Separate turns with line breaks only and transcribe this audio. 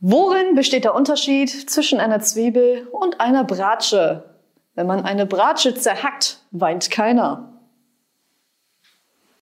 Worin besteht der Unterschied zwischen einer Zwiebel und einer Bratsche? Wenn man eine Bratsche zerhackt, weint keiner.